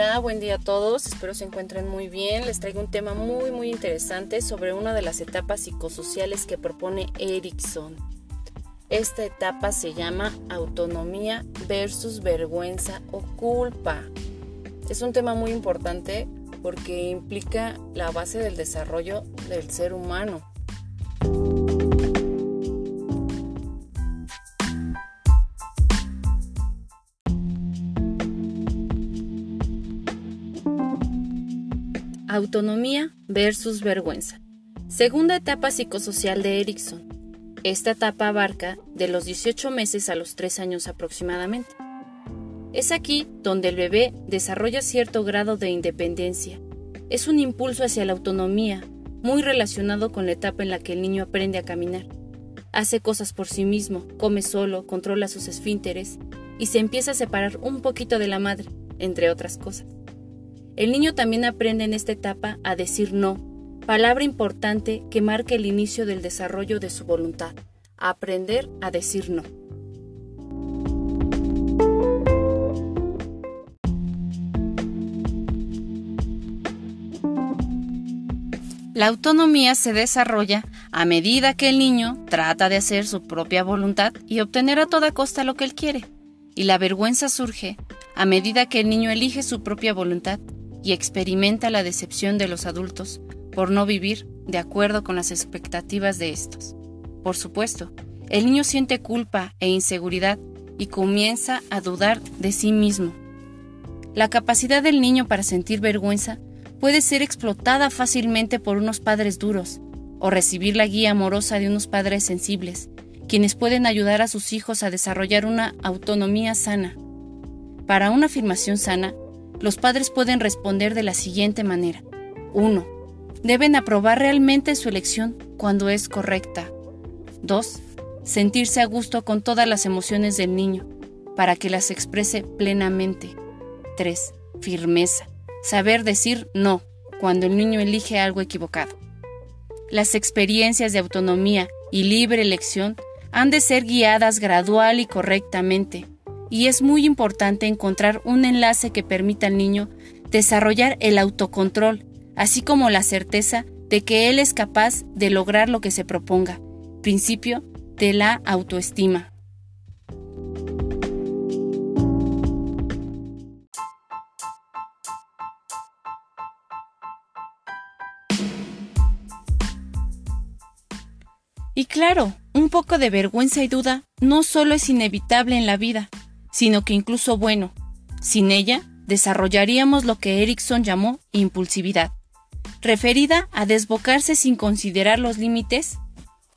Hola, buen día a todos, espero se encuentren muy bien. Les traigo un tema muy muy interesante sobre una de las etapas psicosociales que propone Erickson. Esta etapa se llama autonomía versus vergüenza o culpa. Es un tema muy importante porque implica la base del desarrollo del ser humano. Autonomía versus vergüenza. Segunda etapa psicosocial de Erickson. Esta etapa abarca de los 18 meses a los 3 años aproximadamente. Es aquí donde el bebé desarrolla cierto grado de independencia. Es un impulso hacia la autonomía, muy relacionado con la etapa en la que el niño aprende a caminar. Hace cosas por sí mismo, come solo, controla sus esfínteres y se empieza a separar un poquito de la madre, entre otras cosas. El niño también aprende en esta etapa a decir no, palabra importante que marca el inicio del desarrollo de su voluntad, aprender a decir no. La autonomía se desarrolla a medida que el niño trata de hacer su propia voluntad y obtener a toda costa lo que él quiere. Y la vergüenza surge a medida que el niño elige su propia voluntad y experimenta la decepción de los adultos por no vivir de acuerdo con las expectativas de estos. Por supuesto, el niño siente culpa e inseguridad y comienza a dudar de sí mismo. La capacidad del niño para sentir vergüenza puede ser explotada fácilmente por unos padres duros o recibir la guía amorosa de unos padres sensibles, quienes pueden ayudar a sus hijos a desarrollar una autonomía sana. Para una afirmación sana, los padres pueden responder de la siguiente manera. 1. Deben aprobar realmente su elección cuando es correcta. 2. Sentirse a gusto con todas las emociones del niño, para que las exprese plenamente. 3. Firmeza. Saber decir no cuando el niño elige algo equivocado. Las experiencias de autonomía y libre elección han de ser guiadas gradual y correctamente y es muy importante encontrar un enlace que permita al niño desarrollar el autocontrol, así como la certeza de que él es capaz de lograr lo que se proponga, principio de la autoestima. Y claro, un poco de vergüenza y duda no solo es inevitable en la vida, sino que incluso bueno. Sin ella, desarrollaríamos lo que Erickson llamó impulsividad, referida a desbocarse sin considerar los límites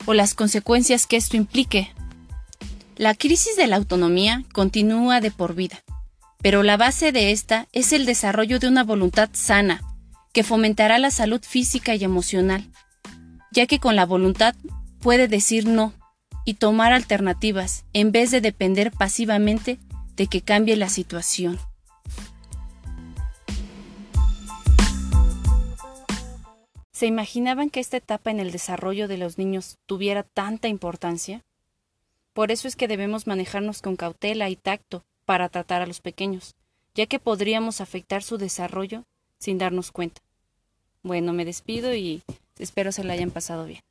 o las consecuencias que esto implique. La crisis de la autonomía continúa de por vida, pero la base de esta es el desarrollo de una voluntad sana, que fomentará la salud física y emocional, ya que con la voluntad puede decir no y tomar alternativas en vez de depender pasivamente de que cambie la situación. ¿Se imaginaban que esta etapa en el desarrollo de los niños tuviera tanta importancia? Por eso es que debemos manejarnos con cautela y tacto para tratar a los pequeños, ya que podríamos afectar su desarrollo sin darnos cuenta. Bueno, me despido y espero se la hayan pasado bien.